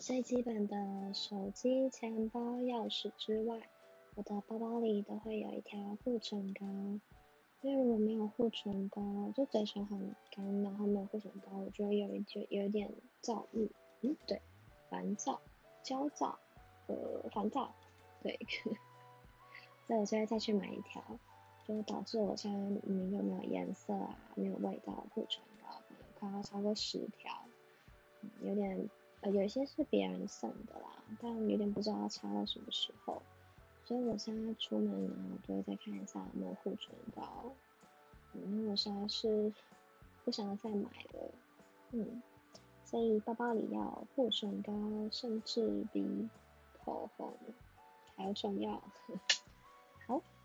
最基本的手机、钱包、钥匙之外，我的包包里都会有一条护唇膏。因为如果没有护唇膏，就嘴唇很干，然后没有护唇膏，我觉得有一就有一点躁郁，嗯，对，烦躁、焦躁，呃，烦躁，对，所以我就会再去买一条，就导致我现在明明又没有颜色啊，没有味道护唇膏，可能快要超过十条，嗯，有点。呃，有一些是别人送的啦，但有点不知道要擦到什么时候，所以我现在出门呢，我就会再看一下有没有护唇膏。因为我现在是不想要再买了，嗯，所以包包里要护唇膏，甚至比口红还要重要。好，拜拜。